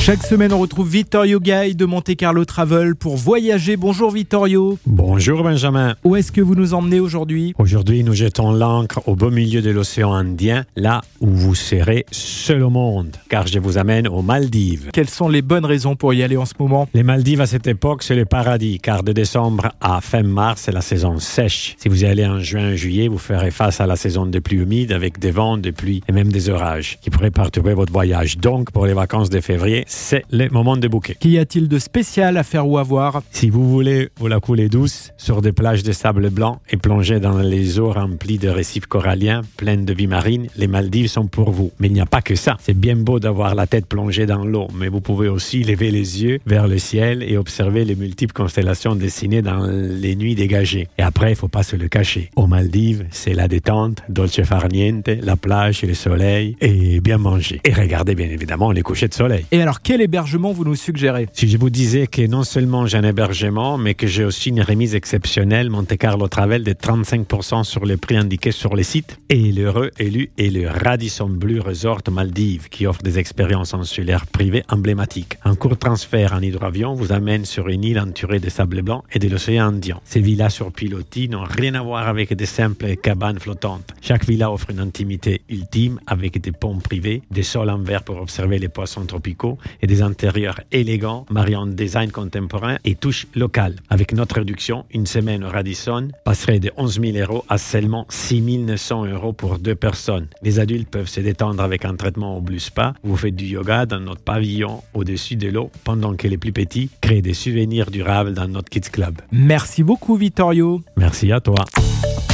Chaque semaine, on retrouve Vittorio Gay de Monte Carlo Travel pour voyager. Bonjour Vittorio. Bonjour Benjamin. Où est-ce que vous nous emmenez aujourd'hui? Aujourd'hui, nous jetons l'ancre au beau milieu de l'océan Indien, là où vous serez seul au monde, car je vous amène aux Maldives. Quelles sont les bonnes raisons pour y aller en ce moment? Les Maldives à cette époque, c'est le paradis, car de décembre à fin mars, c'est la saison sèche. Si vous y allez en juin, juillet, vous ferez face à la saison des pluies humides avec des vents, des pluies et même des orages qui pourraient perturber votre voyage. Donc, pour les vacances de février, c'est le moment de bouquet. Qu'y a-t-il de spécial à faire ou à voir? Si vous voulez vous la couler douce sur des plages de sable blanc et plonger dans les eaux remplies de récifs coralliens pleines de vie marine, les Maldives sont pour vous. Mais il n'y a pas que ça. C'est bien beau d'avoir la tête plongée dans l'eau, mais vous pouvez aussi lever les yeux vers le ciel et observer les multiples constellations dessinées dans les nuits dégagées. Et après, il faut pas se le cacher. Aux Maldives, c'est la détente, dolce far niente, la plage et le soleil et bien manger. Et regardez bien évidemment les couchers de soleil. Et alors, quel hébergement vous nous suggérez? Si je vous disais que non seulement j'ai un hébergement, mais que j'ai aussi une remise exceptionnelle Monte Carlo Travel de 35% sur les prix indiqués sur les sites, et l'heureux élu est le Radisson Blue Resort Maldives, qui offre des expériences insulaires privées emblématiques. Un court transfert en hydravion vous amène sur une île entourée de sable blanc et de l'océan Indien. Ces villas sur pilotis n'ont rien à voir avec des simples cabanes flottantes. Chaque villa offre une intimité ultime avec des ponts privés, des sols en verre pour observer les poissons tropicaux et des intérieurs élégants, mariant design contemporain et touche locale. Avec notre réduction, une semaine au Radisson passerait de 11 000 euros à seulement 6 900 euros pour deux personnes. Les adultes peuvent se détendre avec un traitement au Blue Spa. Vous faites du yoga dans notre pavillon au-dessus de l'eau, pendant que les plus petits créent des souvenirs durables dans notre Kids Club. Merci beaucoup Vittorio. Merci à toi.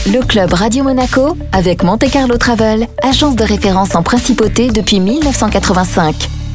Le club Radio Monaco avec Monte Carlo Travel, agence de référence en principauté depuis 1985.